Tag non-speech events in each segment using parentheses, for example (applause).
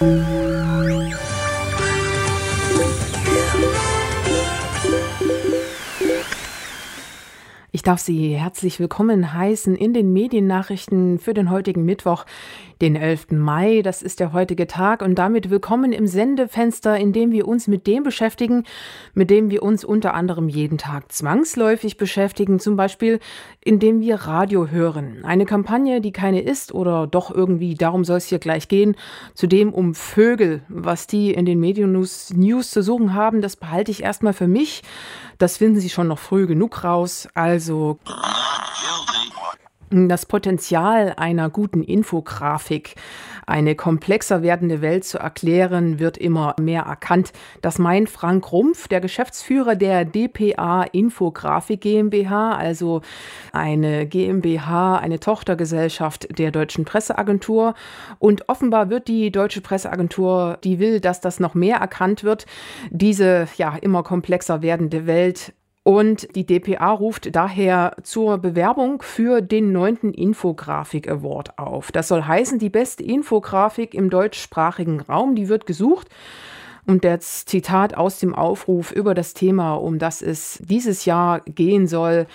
Ich darf Sie herzlich willkommen heißen in den Mediennachrichten für den heutigen Mittwoch, den 11. Mai. Das ist der heutige Tag und damit willkommen im Sendefenster, in dem wir uns mit dem beschäftigen, mit dem wir uns unter anderem jeden Tag zwangsläufig beschäftigen, zum Beispiel indem wir Radio hören. Eine Kampagne, die keine ist oder doch irgendwie, darum soll es hier gleich gehen, zudem um Vögel. Was die in den Medien-News News zu suchen haben, das behalte ich erstmal für mich. Das finden Sie schon noch früh genug raus. Also das Potenzial einer guten Infografik, eine komplexer werdende Welt zu erklären, wird immer mehr erkannt. Das meint Frank Rumpf, der Geschäftsführer der DPA Infografik GmbH, also eine GmbH, eine Tochtergesellschaft der Deutschen Presseagentur. Und offenbar wird die Deutsche Presseagentur, die will, dass das noch mehr erkannt wird, diese ja immer komplexer werdende Welt und die DPA ruft daher zur Bewerbung für den neunten Infografik Award auf. Das soll heißen, die beste Infografik im deutschsprachigen Raum, die wird gesucht. Und das Zitat aus dem Aufruf über das Thema, um das es dieses Jahr gehen soll,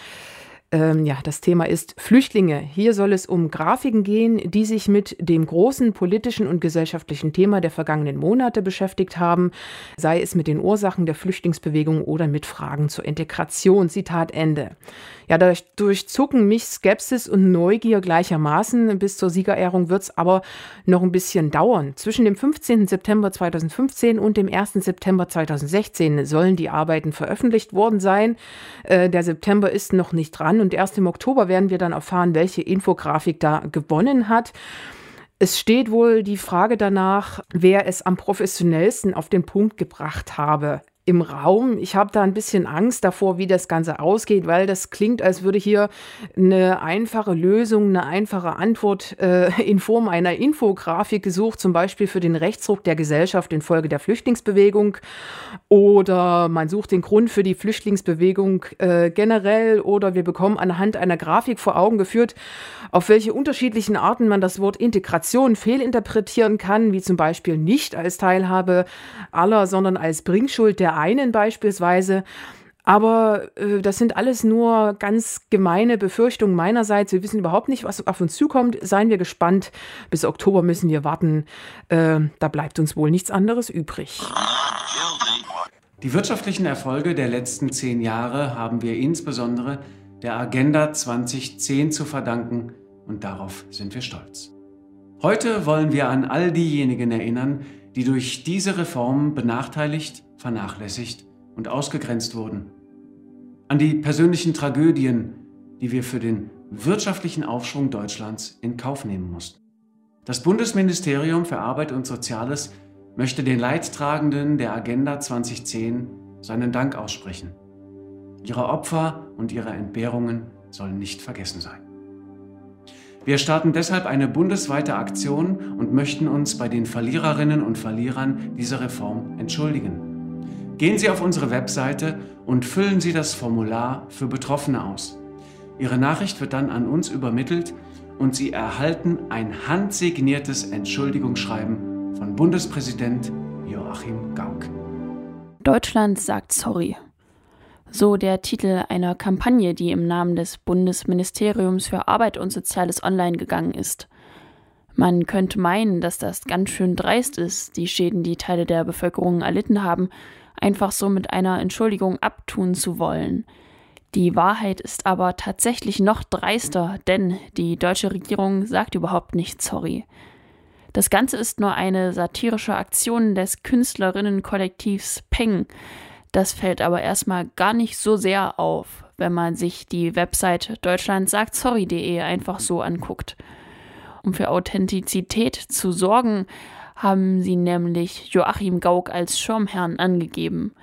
ähm, ja, das Thema ist Flüchtlinge. Hier soll es um Grafiken gehen, die sich mit dem großen politischen und gesellschaftlichen Thema der vergangenen Monate beschäftigt haben, sei es mit den Ursachen der Flüchtlingsbewegung oder mit Fragen zur Integration. Zitat Ende. Ja, dadurch durchzucken mich Skepsis und Neugier gleichermaßen. Bis zur Siegerehrung wird es aber noch ein bisschen dauern. Zwischen dem 15. September 2015 und dem 1. September 2016 sollen die Arbeiten veröffentlicht worden sein. Äh, der September ist noch nicht dran und erst im Oktober werden wir dann erfahren, welche Infografik da gewonnen hat. Es steht wohl die Frage danach, wer es am professionellsten auf den Punkt gebracht habe im Raum. Ich habe da ein bisschen Angst davor, wie das Ganze ausgeht, weil das klingt, als würde hier eine einfache Lösung, eine einfache Antwort äh, in Form einer Infografik gesucht, zum Beispiel für den Rechtsruck der Gesellschaft infolge der Flüchtlingsbewegung. Oder man sucht den Grund für die Flüchtlingsbewegung äh, generell. Oder wir bekommen anhand einer Grafik vor Augen geführt, auf welche unterschiedlichen Arten man das Wort Integration fehlinterpretieren kann, wie zum Beispiel nicht als Teilhabe aller, sondern als Bringschuld der einen beispielsweise. Aber äh, das sind alles nur ganz gemeine Befürchtungen meinerseits. Wir wissen überhaupt nicht, was auf uns zukommt. Seien wir gespannt. Bis Oktober müssen wir warten. Äh, da bleibt uns wohl nichts anderes übrig. Die wirtschaftlichen Erfolge der letzten zehn Jahre haben wir insbesondere der Agenda 2010 zu verdanken und darauf sind wir stolz. Heute wollen wir an all diejenigen erinnern, die durch diese Reform benachteiligt vernachlässigt und ausgegrenzt wurden. An die persönlichen Tragödien, die wir für den wirtschaftlichen Aufschwung Deutschlands in Kauf nehmen mussten. Das Bundesministerium für Arbeit und Soziales möchte den Leidtragenden der Agenda 2010 seinen Dank aussprechen. Ihre Opfer und ihre Entbehrungen sollen nicht vergessen sein. Wir starten deshalb eine bundesweite Aktion und möchten uns bei den Verliererinnen und Verlierern dieser Reform entschuldigen. Gehen Sie auf unsere Webseite und füllen Sie das Formular für Betroffene aus. Ihre Nachricht wird dann an uns übermittelt und Sie erhalten ein handsigniertes Entschuldigungsschreiben von Bundespräsident Joachim Gauck. Deutschland sagt sorry. So der Titel einer Kampagne, die im Namen des Bundesministeriums für Arbeit und Soziales online gegangen ist. Man könnte meinen, dass das ganz schön dreist ist, die Schäden, die Teile der Bevölkerung erlitten haben, einfach so mit einer Entschuldigung abtun zu wollen. Die Wahrheit ist aber tatsächlich noch dreister, denn die deutsche Regierung sagt überhaupt nicht sorry. Das Ganze ist nur eine satirische Aktion des Künstlerinnenkollektivs Peng. Das fällt aber erstmal gar nicht so sehr auf, wenn man sich die Website deutschlandsagtsorry.de einfach so anguckt. Um für Authentizität zu sorgen, haben sie nämlich Joachim Gauck als Schirmherrn angegeben.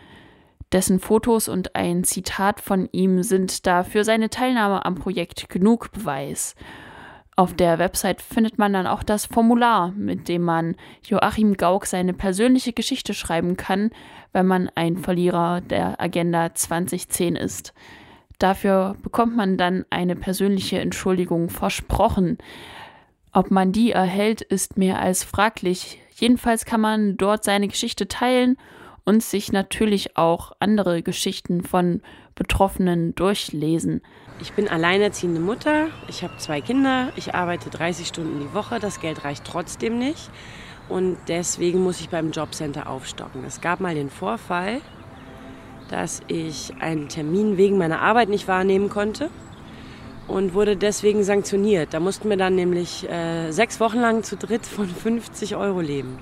Dessen Fotos und ein Zitat von ihm sind da für seine Teilnahme am Projekt genug Beweis. Auf der Website findet man dann auch das Formular, mit dem man Joachim Gauck seine persönliche Geschichte schreiben kann, wenn man ein Verlierer der Agenda 2010 ist. Dafür bekommt man dann eine persönliche Entschuldigung versprochen. Ob man die erhält, ist mehr als fraglich. Jedenfalls kann man dort seine Geschichte teilen und sich natürlich auch andere Geschichten von Betroffenen durchlesen. Ich bin alleinerziehende Mutter, ich habe zwei Kinder, ich arbeite 30 Stunden die Woche, das Geld reicht trotzdem nicht und deswegen muss ich beim Jobcenter aufstocken. Es gab mal den Vorfall, dass ich einen Termin wegen meiner Arbeit nicht wahrnehmen konnte und wurde deswegen sanktioniert. Da mussten wir dann nämlich äh, sechs Wochen lang zu dritt von 50 Euro leben.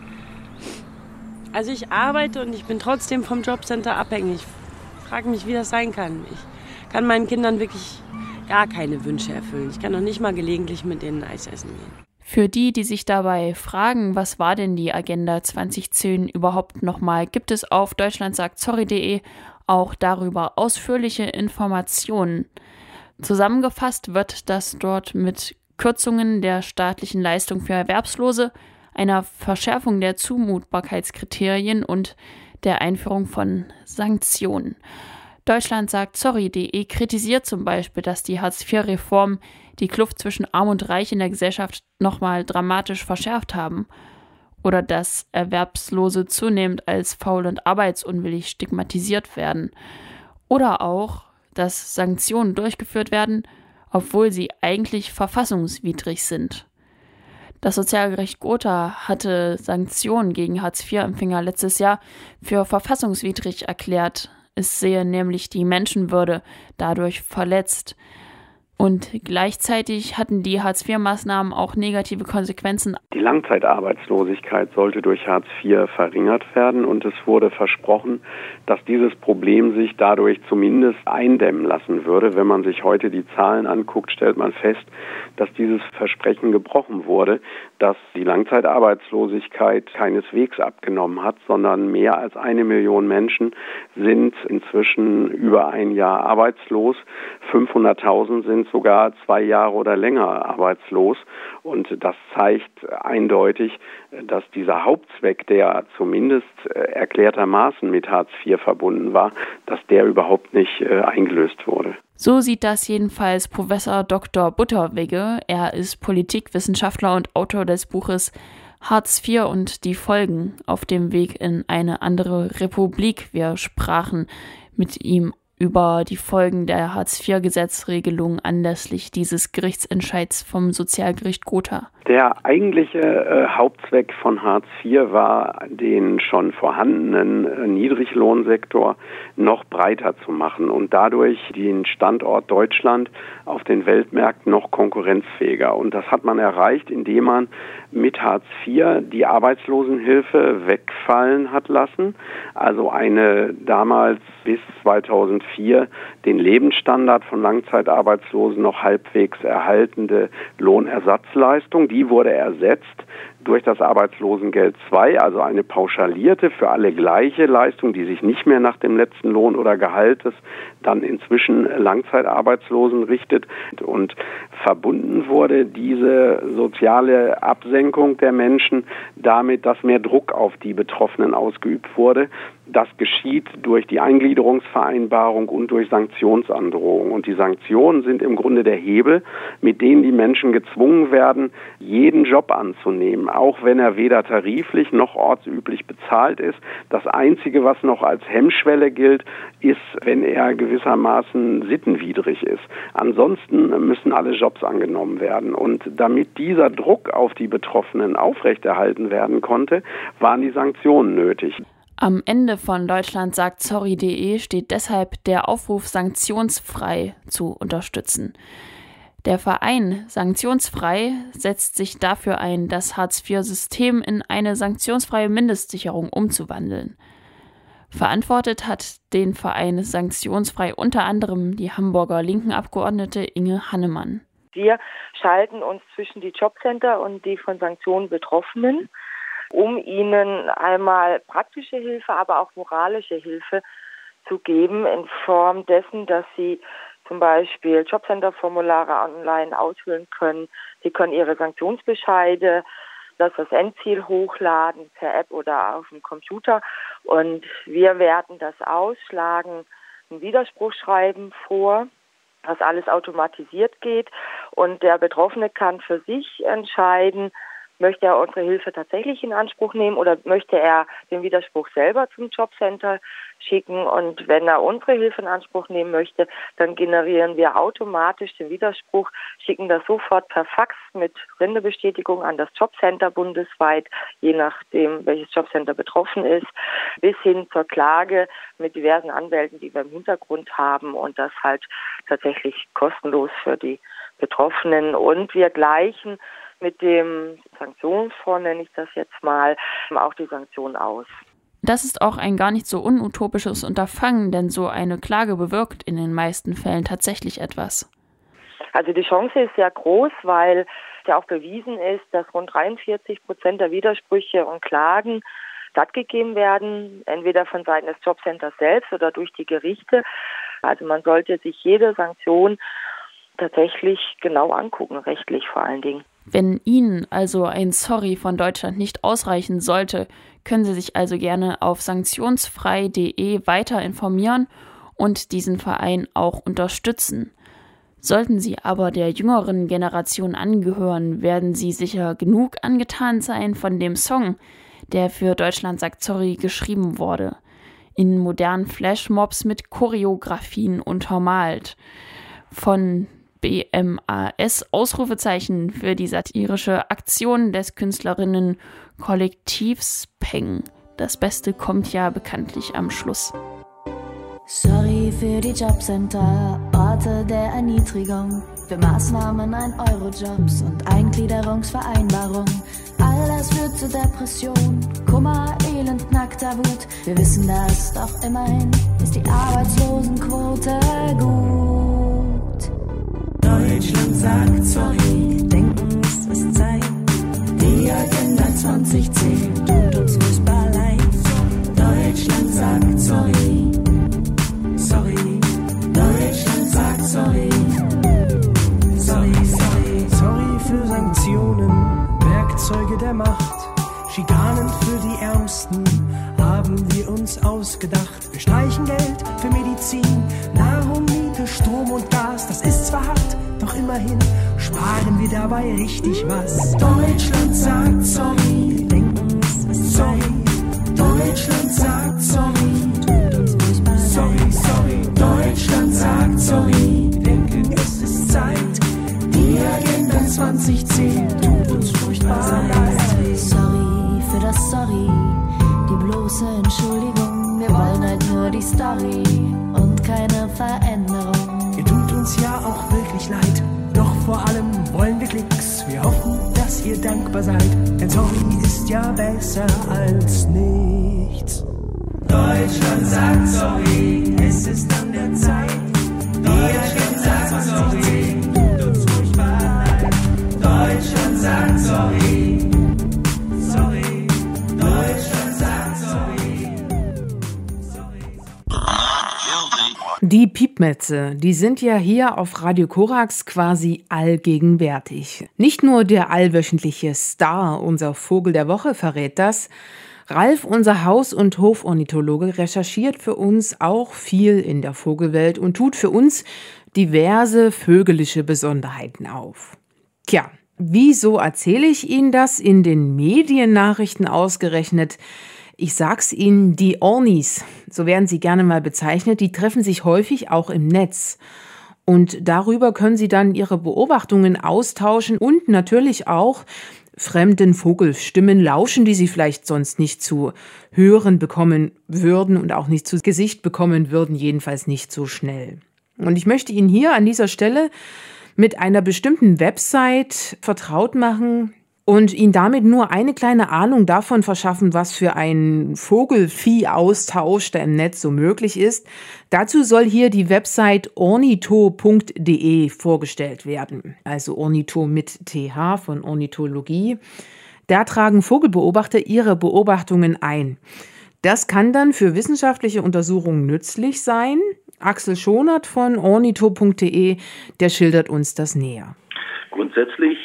Also ich arbeite und ich bin trotzdem vom Jobcenter abhängig. Ich frage mich, wie das sein kann. Ich kann meinen Kindern wirklich gar keine Wünsche erfüllen. Ich kann noch nicht mal gelegentlich mit denen Eis essen gehen. Für die, die sich dabei fragen, was war denn die Agenda 2010 überhaupt nochmal, gibt es auf deutschlandsagtsorry.de auch darüber ausführliche Informationen. Zusammengefasst wird das dort mit Kürzungen der staatlichen Leistung für Erwerbslose, einer Verschärfung der Zumutbarkeitskriterien und der Einführung von Sanktionen. Deutschland sagt sorry.de kritisiert zum Beispiel, dass die Hartz-IV-Reform die Kluft zwischen Arm und Reich in der Gesellschaft nochmal dramatisch verschärft haben oder dass Erwerbslose zunehmend als faul und arbeitsunwillig stigmatisiert werden oder auch, dass Sanktionen durchgeführt werden, obwohl sie eigentlich verfassungswidrig sind. Das Sozialgericht Gotha hatte Sanktionen gegen Hartz-IV-Empfänger letztes Jahr für verfassungswidrig erklärt. Es sehe nämlich die Menschenwürde dadurch verletzt. Und gleichzeitig hatten die Hartz-IV-Maßnahmen auch negative Konsequenzen. Die Langzeitarbeitslosigkeit sollte durch Hartz IV verringert werden und es wurde versprochen, dass dieses Problem sich dadurch zumindest eindämmen lassen würde. Wenn man sich heute die Zahlen anguckt, stellt man fest, dass dieses Versprechen gebrochen wurde, dass die Langzeitarbeitslosigkeit keineswegs abgenommen hat, sondern mehr als eine Million Menschen sind inzwischen über ein Jahr arbeitslos. 500.000 sind sogar zwei Jahre oder länger arbeitslos. Und das zeigt eindeutig, dass dieser Hauptzweck, der zumindest äh, erklärtermaßen mit Hartz IV verbunden war, dass der überhaupt nicht äh, eingelöst wurde. So sieht das jedenfalls Professor Dr. Butterwegge. Er ist Politikwissenschaftler und Autor des Buches Hartz IV und die Folgen auf dem Weg in eine andere Republik. Wir sprachen mit ihm über die Folgen der Hartz-IV-Gesetzregelung anlässlich dieses Gerichtsentscheids vom Sozialgericht Gotha. Der eigentliche äh, Hauptzweck von Hartz IV war, den schon vorhandenen äh, Niedriglohnsektor noch breiter zu machen und dadurch den Standort Deutschland auf den Weltmärkten noch konkurrenzfähiger. Und das hat man erreicht, indem man mit Hartz IV die Arbeitslosenhilfe wegfallen hat lassen. Also eine damals bis 2004 den Lebensstandard von Langzeitarbeitslosen noch halbwegs erhaltende Lohnersatzleistung. Die wurde ersetzt durch das Arbeitslosengeld II, also eine pauschalierte, für alle gleiche Leistung, die sich nicht mehr nach dem letzten Lohn oder Gehalt des dann inzwischen Langzeitarbeitslosen richtet. Und verbunden wurde diese soziale Absenkung der Menschen damit, dass mehr Druck auf die Betroffenen ausgeübt wurde. Das geschieht durch die Eingliederungsvereinbarung und durch Sanktionsandrohungen. Und die Sanktionen sind im Grunde der Hebel, mit denen die Menschen gezwungen werden, jeden Job anzunehmen, auch wenn er weder tariflich noch ortsüblich bezahlt ist. Das Einzige, was noch als Hemmschwelle gilt, ist, wenn er gewissermaßen sittenwidrig ist. Ansonsten müssen alle Jobs angenommen werden. Und damit dieser Druck auf die Betroffenen aufrechterhalten werden konnte, waren die Sanktionen nötig. Am Ende von Deutschland sagt sorry.de steht deshalb der Aufruf, sanktionsfrei zu unterstützen. Der Verein Sanktionsfrei setzt sich dafür ein, das Hartz-IV-System in eine sanktionsfreie Mindestsicherung umzuwandeln. Verantwortet hat den Verein Sanktionsfrei unter anderem die Hamburger linken Abgeordnete Inge Hannemann. Wir schalten uns zwischen die Jobcenter und die von Sanktionen Betroffenen um ihnen einmal praktische Hilfe, aber auch moralische Hilfe zu geben in Form dessen, dass sie zum Beispiel Jobcenter-Formulare online ausfüllen können. Sie können ihre Sanktionsbescheide, das das Endziel hochladen per App oder auf dem Computer und wir werten das aus, schlagen ein Widerspruchschreiben vor, was alles automatisiert geht und der Betroffene kann für sich entscheiden, Möchte er unsere Hilfe tatsächlich in Anspruch nehmen oder möchte er den Widerspruch selber zum Jobcenter schicken? Und wenn er unsere Hilfe in Anspruch nehmen möchte, dann generieren wir automatisch den Widerspruch, schicken das sofort per Fax mit Sendebestätigung an das Jobcenter bundesweit, je nachdem, welches Jobcenter betroffen ist, bis hin zur Klage mit diversen Anwälten, die wir im Hintergrund haben und das halt tatsächlich kostenlos für die Betroffenen. Und wir gleichen mit dem Sanktionsfonds, nenne ich das jetzt mal, auch die Sanktionen aus. Das ist auch ein gar nicht so unutopisches Unterfangen, denn so eine Klage bewirkt in den meisten Fällen tatsächlich etwas. Also die Chance ist sehr groß, weil ja auch bewiesen ist, dass rund 43 Prozent der Widersprüche und Klagen stattgegeben werden, entweder von Seiten des Jobcenters selbst oder durch die Gerichte. Also man sollte sich jede Sanktion tatsächlich genau angucken, rechtlich vor allen Dingen. Wenn Ihnen also ein Sorry von Deutschland nicht ausreichen sollte, können Sie sich also gerne auf sanktionsfrei.de weiter informieren und diesen Verein auch unterstützen. Sollten Sie aber der jüngeren Generation angehören, werden Sie sicher genug angetan sein von dem Song, der für Deutschland sagt Sorry geschrieben wurde, in modernen Flashmobs mit Choreografien untermalt. Von BMAS Ausrufezeichen für die satirische Aktion des Künstlerinnen-Kollektivs Peng. Das Beste kommt ja bekanntlich am Schluss. Sorry für die Jobcenter, Orte der Erniedrigung, für Maßnahmen ein Eurojobs und Eingliederungsvereinbarung. All das führt zu Depression, Kummer, Elend, nackter Wut. Wir wissen das, doch immerhin ist die Arbeitslosenquote gut. Deutschland sagt sorry, denken es ist Zeit. Die Agenda 2010 tut uns furchtbar Sorry die bloße Entschuldigung. Wir wollen halt nur die Story und keine Veränderung. Ihr tut uns ja auch wirklich leid. Doch vor allem wollen wir Klicks. Wir hoffen, dass ihr dankbar seid. Denn sorry ist ja besser als nichts. Deutschland sagt sorry, es ist an der Zeit. Deutschland sagt sorry, tut uns furchtbar leid. Deutschland sagt sorry. Die Piepmetze, die sind ja hier auf Radio Korax quasi allgegenwärtig. Nicht nur der allwöchentliche Star, unser Vogel der Woche, verrät das. Ralf, unser Haus- und Hofornithologe, recherchiert für uns auch viel in der Vogelwelt und tut für uns diverse vögelische Besonderheiten auf. Tja, wieso erzähle ich Ihnen das in den Mediennachrichten ausgerechnet? Ich sag's Ihnen, die Ornis, so werden sie gerne mal bezeichnet, die treffen sich häufig auch im Netz. Und darüber können Sie dann Ihre Beobachtungen austauschen und natürlich auch fremden Vogelstimmen lauschen, die Sie vielleicht sonst nicht zu hören bekommen würden und auch nicht zu Gesicht bekommen würden, jedenfalls nicht so schnell. Und ich möchte Ihnen hier an dieser Stelle mit einer bestimmten Website vertraut machen, und ihn damit nur eine kleine Ahnung davon verschaffen, was für ein Vogelvieh-Austausch da im Netz so möglich ist. Dazu soll hier die Website ornitho.de vorgestellt werden. Also Ornitho mit TH von Ornithologie. Da tragen Vogelbeobachter ihre Beobachtungen ein. Das kann dann für wissenschaftliche Untersuchungen nützlich sein. Axel Schonert von ornitho.de, der schildert uns das näher. Grundsätzlich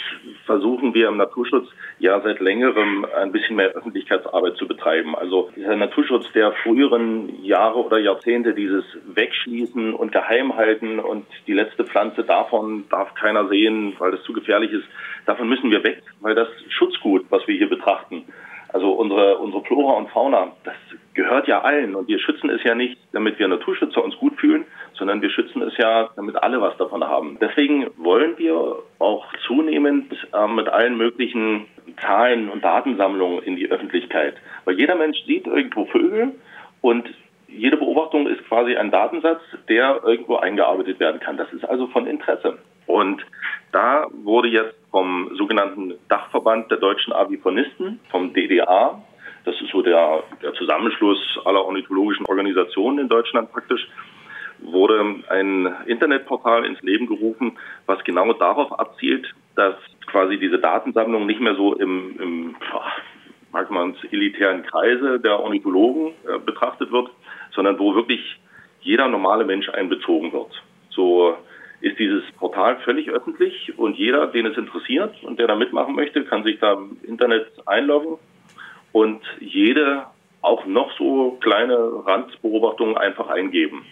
versuchen wir im Naturschutz ja seit längerem ein bisschen mehr Öffentlichkeitsarbeit zu betreiben. Also dieser Naturschutz der früheren Jahre oder Jahrzehnte, dieses Wegschließen und Geheimhalten und die letzte Pflanze davon darf keiner sehen, weil das zu gefährlich ist, davon müssen wir weg, weil das Schutzgut, was wir hier betrachten, also unsere, unsere Flora und Fauna, das gehört ja allen und wir schützen es ja nicht, damit wir Naturschützer uns gut fühlen, sondern wir schützen es ja, damit alle was davon haben. Deswegen wollen wir auch zunehmend äh, mit allen möglichen Zahlen und Datensammlungen in die Öffentlichkeit. Weil jeder Mensch sieht irgendwo Vögel und jede Beobachtung ist quasi ein Datensatz, der irgendwo eingearbeitet werden kann. Das ist also von Interesse. Und da wurde jetzt vom sogenannten Dachverband der deutschen Avifonisten, vom DDA, das ist so der, der Zusammenschluss aller ornithologischen Organisationen in Deutschland praktisch, wurde ein Internetportal ins Leben gerufen, was genau darauf abzielt, dass quasi diese Datensammlung nicht mehr so im, im mag man es, elitären Kreise der Ornithologen äh, betrachtet wird, sondern wo wirklich jeder normale Mensch einbezogen wird. So ist dieses Portal völlig öffentlich und jeder, den es interessiert und der da mitmachen möchte, kann sich da im Internet einloggen und jede auch noch so kleine Randbeobachtungen einfach eingeben.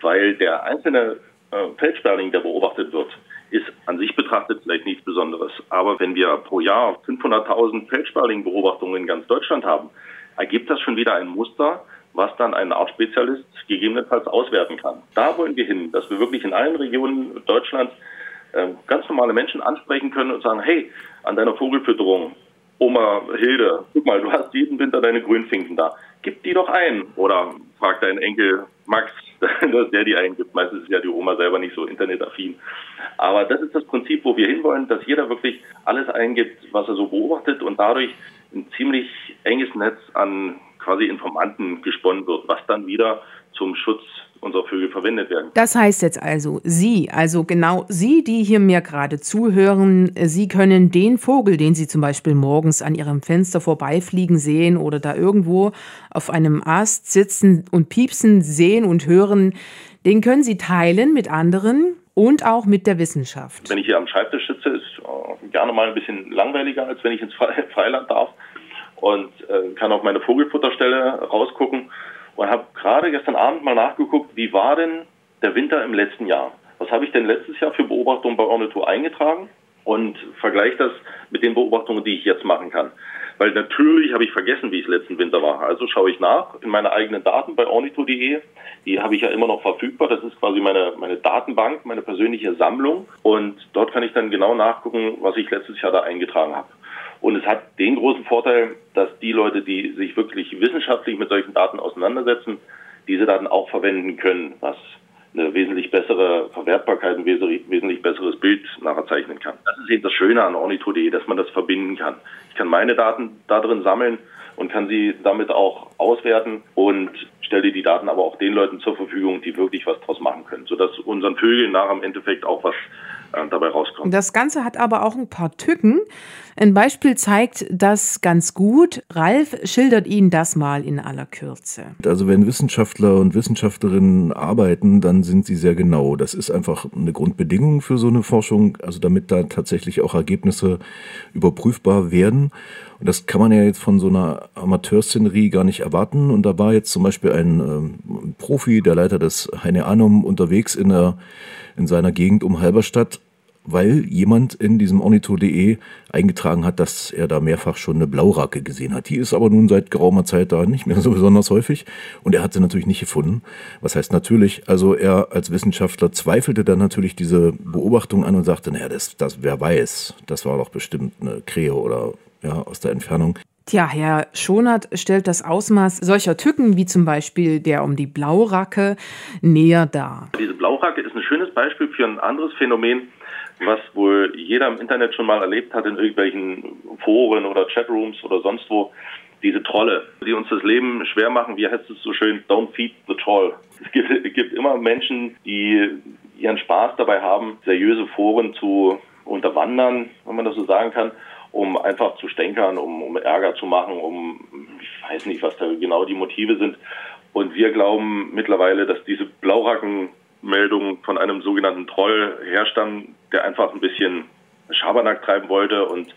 Weil der einzelne äh, Feldsperling, der beobachtet wird, ist an sich betrachtet vielleicht nichts Besonderes. Aber wenn wir pro Jahr 500.000 Feldsperling-Beobachtungen in ganz Deutschland haben, ergibt das schon wieder ein Muster, was dann ein Artspezialist gegebenenfalls auswerten kann. Da wollen wir hin, dass wir wirklich in allen Regionen Deutschlands äh, ganz normale Menschen ansprechen können und sagen, hey, an deiner Vogelfütterung, Oma Hilde, guck mal, du hast jeden Winter deine Grünfinken da. Gib die doch ein. Oder fragt dein Enkel Max, (laughs) dass der die eingibt. Meistens ist ja die Oma selber nicht so internetaffin. Aber das ist das Prinzip, wo wir hinwollen, dass jeder wirklich alles eingibt, was er so beobachtet und dadurch ein ziemlich enges Netz an quasi Informanten gesponnen wird, was dann wieder zum Schutz unserer Vögel verwendet werden. Das heißt jetzt also, Sie, also genau Sie, die hier mir gerade zuhören, Sie können den Vogel, den Sie zum Beispiel morgens an Ihrem Fenster vorbeifliegen sehen oder da irgendwo auf einem Ast sitzen und piepsen sehen und hören, den können Sie teilen mit anderen und auch mit der Wissenschaft. Wenn ich hier am Schreibtisch sitze, ist äh, gerne mal ein bisschen langweiliger, als wenn ich ins (laughs) Freiland darf und äh, kann auf meine Vogelfutterstelle rausgucken und habe gerade gestern Abend mal nachgeguckt, wie war denn der Winter im letzten Jahr? Was habe ich denn letztes Jahr für Beobachtungen bei Ornithor eingetragen? Und vergleiche das mit den Beobachtungen, die ich jetzt machen kann. Weil natürlich habe ich vergessen, wie es letzten Winter war. Also schaue ich nach in meine eigenen Daten bei ornitho.de. Die habe ich ja immer noch verfügbar. Das ist quasi meine, meine Datenbank, meine persönliche Sammlung. Und dort kann ich dann genau nachgucken, was ich letztes Jahr da eingetragen habe. Und es hat den großen Vorteil, dass die Leute, die sich wirklich wissenschaftlich mit solchen Daten auseinandersetzen, diese Daten auch verwenden können, was eine wesentlich bessere Verwertbarkeit, ein wesentlich besseres Bild nachher zeichnen kann. Das ist eben das Schöne an Ornitho.de, dass man das verbinden kann. Ich kann meine Daten da drin sammeln und kann sie damit auch auswerten und stelle die Daten aber auch den Leuten zur Verfügung, die wirklich was draus machen können, sodass unseren Vögeln nachher im Endeffekt auch was dabei rauskommt. Das Ganze hat aber auch ein paar Tücken. Ein Beispiel zeigt das ganz gut. Ralf schildert Ihnen das mal in aller Kürze. Also wenn Wissenschaftler und Wissenschaftlerinnen arbeiten, dann sind sie sehr genau. Das ist einfach eine Grundbedingung für so eine Forschung, also damit da tatsächlich auch Ergebnisse überprüfbar werden. Und das kann man ja jetzt von so einer Amateurszenerie gar nicht erwarten. Und da war jetzt zum Beispiel ein ähm, Profi, der Leiter des Heine Anum, unterwegs in, der, in seiner Gegend um Halberstadt, weil jemand in diesem Ornitho.de eingetragen hat, dass er da mehrfach schon eine Blauracke gesehen hat. Die ist aber nun seit geraumer Zeit da nicht mehr so besonders häufig und er hat sie natürlich nicht gefunden. Was heißt natürlich, also er als Wissenschaftler zweifelte dann natürlich diese Beobachtung an und sagte, naja, das, das, wer weiß, das war doch bestimmt eine Krähe oder ja, aus der Entfernung. Tja, Herr Schonert stellt das Ausmaß solcher Tücken, wie zum Beispiel der um die Blauracke, näher dar. Diese Blauracke ist schönes Beispiel für ein anderes Phänomen, was wohl jeder im Internet schon mal erlebt hat, in irgendwelchen Foren oder Chatrooms oder sonst wo. Diese Trolle, die uns das Leben schwer machen, wie heißt es so schön, don't feed the troll. (laughs) Es gibt, es gibt immer Menschen, die ihren Spaß dabei haben, seriöse Foren zu unterwandern, wenn man das so sagen kann um einfach zu stänkern, um, um Ärger zu machen, um, ich weiß nicht, was da genau die Motive sind. Und wir glauben mittlerweile, dass diese Blaurackenmeldungen von einem sogenannten Troll herstammen, der einfach ein bisschen Schabernack treiben wollte und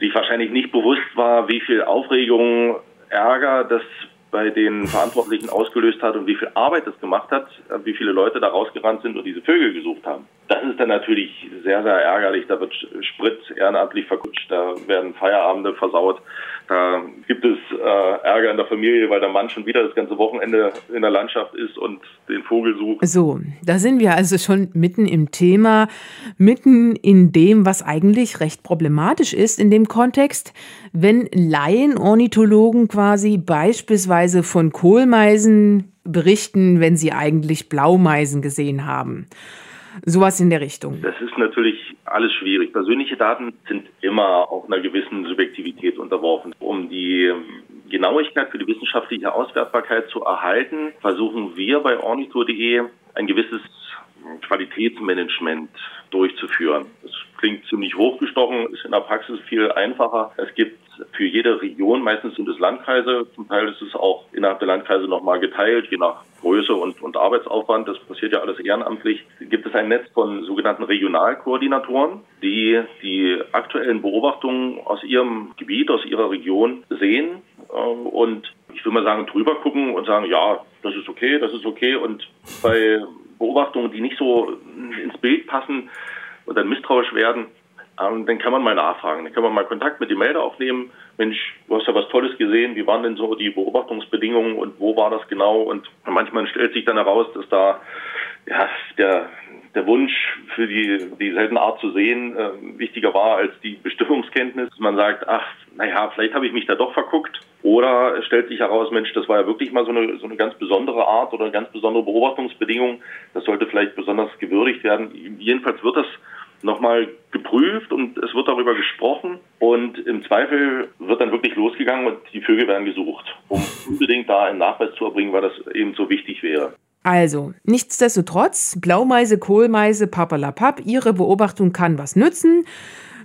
sich wahrscheinlich nicht bewusst war, wie viel Aufregung, Ärger das bei den Verantwortlichen ausgelöst hat und wie viel Arbeit das gemacht hat, wie viele Leute da rausgerannt sind und diese Vögel gesucht haben. Das ist dann natürlich sehr, sehr ärgerlich. Da wird Sprit ehrenamtlich verkutscht, da werden Feierabende versaut. Da gibt es äh, Ärger in der Familie, weil der Mann schon wieder das ganze Wochenende in der Landschaft ist und den Vogel sucht. So, da sind wir also schon mitten im Thema, mitten in dem, was eigentlich recht problematisch ist in dem Kontext, wenn Laien, Ornithologen quasi beispielsweise von Kohlmeisen berichten, wenn sie eigentlich Blaumeisen gesehen haben. Sowas in der Richtung. Das ist natürlich alles schwierig. Persönliche Daten sind immer auch einer gewissen Subjektivität unterworfen. Um die Genauigkeit für die wissenschaftliche Auswertbarkeit zu erhalten, versuchen wir bei ornito.de ein gewisses Qualitätsmanagement durchzuführen. Das klingt ziemlich hochgestochen, ist in der Praxis viel einfacher. Es gibt für jede Region, meistens sind es Landkreise, zum Teil ist es auch innerhalb der Landkreise nochmal geteilt, je nach Größe und, und Arbeitsaufwand, das passiert ja alles ehrenamtlich, gibt es ein Netz von sogenannten Regionalkoordinatoren, die die aktuellen Beobachtungen aus ihrem Gebiet, aus ihrer Region sehen äh, und ich würde mal sagen, drüber gucken und sagen, ja, das ist okay, das ist okay. Und bei Beobachtungen, die nicht so ins Bild passen und dann misstrauisch werden, ähm, dann kann man mal nachfragen. Dann kann man mal Kontakt mit dem Melder aufnehmen. Mensch, du hast ja was Tolles gesehen. Wie waren denn so die Beobachtungsbedingungen und wo war das genau? Und manchmal stellt sich dann heraus, dass da ja, der, der Wunsch für die, die seltene Art zu sehen äh, wichtiger war als die Bestimmungskenntnis. Man sagt, ach, naja, vielleicht habe ich mich da doch verguckt. Oder es stellt sich heraus, Mensch, das war ja wirklich mal so eine, so eine ganz besondere Art oder eine ganz besondere Beobachtungsbedingung. Das sollte vielleicht besonders gewürdigt werden. Jedenfalls wird das nochmal geprüft und es wird darüber gesprochen und im Zweifel wird dann wirklich losgegangen und die Vögel werden gesucht, um unbedingt da einen Nachweis zu erbringen, weil das eben so wichtig wäre. Also, nichtsdestotrotz, Blaumeise, Kohlmeise, papalapap, Ihre Beobachtung kann was nützen.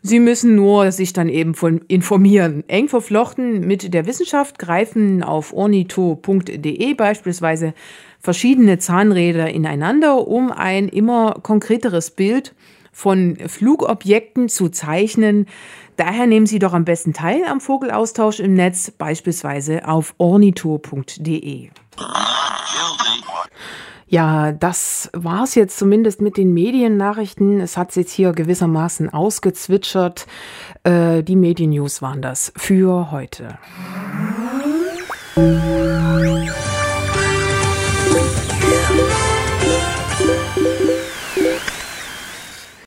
Sie müssen nur sich dann eben von informieren. Eng verflochten mit der Wissenschaft greifen auf ornito.de beispielsweise verschiedene Zahnräder ineinander, um ein immer konkreteres Bild von Flugobjekten zu zeichnen. Daher nehmen Sie doch am besten teil am Vogelaustausch im Netz, beispielsweise auf ornito.de. Ja, das war's jetzt zumindest mit den Mediennachrichten. Es hat jetzt hier gewissermaßen ausgezwitschert. Äh, die Mediennews waren das für heute.